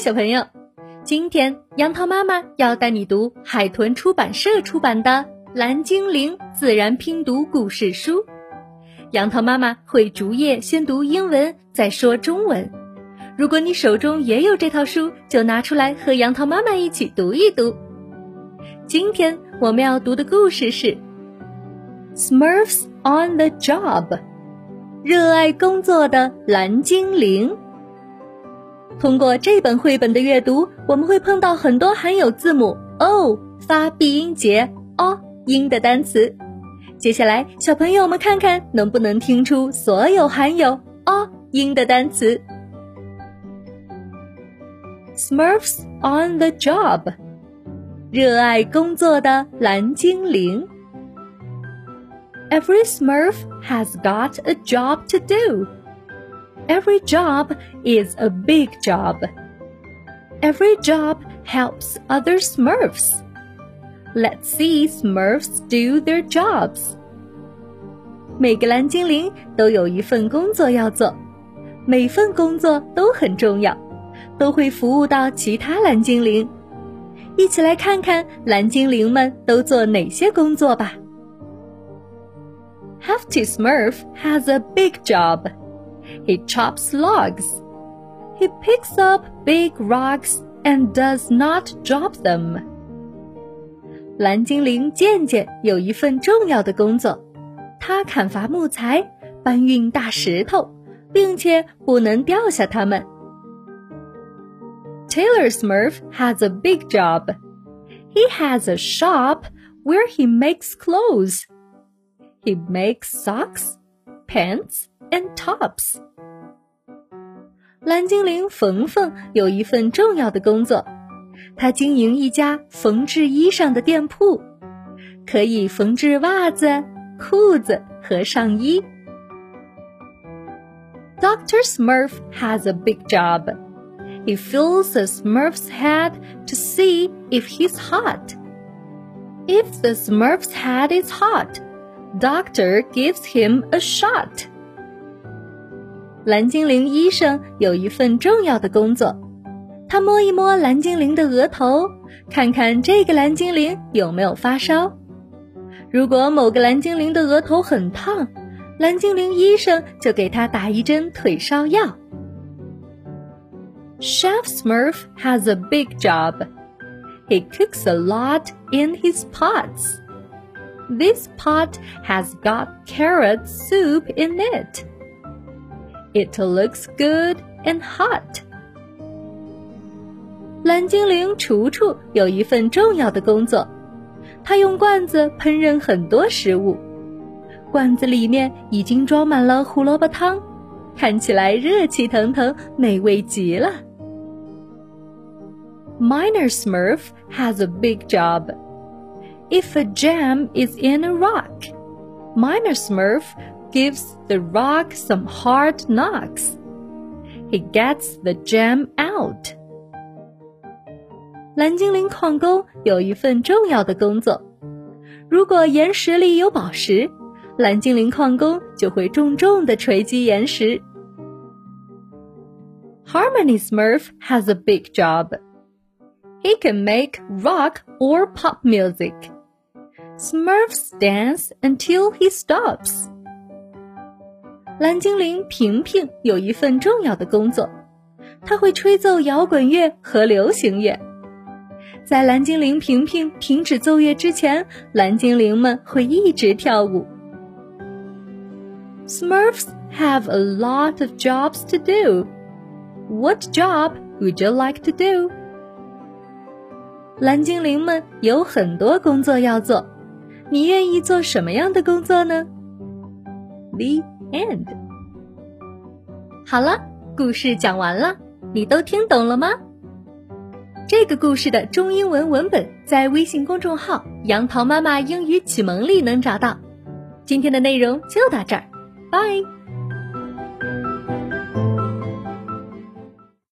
小朋友，今天杨桃妈妈要带你读海豚出版社出版的《蓝精灵自然拼读故事书》。杨桃妈妈会逐页先读英文，再说中文。如果你手中也有这套书，就拿出来和杨桃妈妈一起读一读。今天我们要读的故事是《Smurfs on the Job》，热爱工作的蓝精灵。通过这本绘本的阅读，我们会碰到很多含有字母 o 发闭音节 o 音的单词。接下来，小朋友们看看能不能听出所有含有 o 音的单词。Smurfs on the job，热爱工作的蓝精灵。Every Smurf has got a job to do. Every job is a big job. Every job helps other Smurfs. Let's see Smurfs do their jobs. 每个蓝精灵都有一份工作要做，每份工作都很重要，都会服务到其他蓝精灵。一起来看看蓝精灵们都做哪些工作吧。Hefty Smurf has a big job. He chops logs. He picks up big rocks and does not drop them. 蓝精灵健健有一份重要的工作，他砍伐木材，搬运大石头，并且不能掉下它们。Tailor Smurf has a big job. He has a shop where he makes clothes. He makes socks, pants, and tops。蓝精灵缝缝有一份重要的工作，他经营一家缝制衣裳的店铺，可以缝制袜子、裤子和上衣。Dr. Smurf has a big job. He fills a Smurf's head to see if he's hot. If the Smurf's head is hot, Doctor gives him a shot. 蓝精灵医生有一份重要的工作，他摸一摸蓝精灵的额头，看看这个蓝精灵有没有发烧。如果某个蓝精灵的额头很烫，蓝精灵医生就给他打一针退烧药。Chef Smurf has a big job. He cooks a lot in his pots. This pot has got carrot soup in it. It looks good and hot. 蓝精灵厨厨有一份重要的工作，他用罐子烹饪很多食物。罐子里面已经装满了胡萝卜汤，看起来热气腾腾，美味极了。Miner Smurf has a big job. If a jam is in a rock, Miner Smurf gives the rock some hard knocks. He gets the gem out. 蓝精灵矿工有一份重要的工作。如果岩石里有宝石，蓝精灵矿工就会重重的锤击岩石。Harmony Smurf has a big job. He can make rock or pop music. Smurfs dance until he stops. 蓝精灵平平有一份重要的工作，他会吹奏摇滚乐和流行乐。在蓝精灵平平停止奏乐之前，蓝精灵们会一直跳舞。Smurfs have a lot of jobs to do. What job would you like to do? 蓝精灵们有很多工作要做，你愿意做什么样的工作呢？The end。好了，故事讲完了，你都听懂了吗？这个故事的中英文文本在微信公众号“杨桃妈妈英语启蒙”里能找到。今天的内容就到这儿，拜。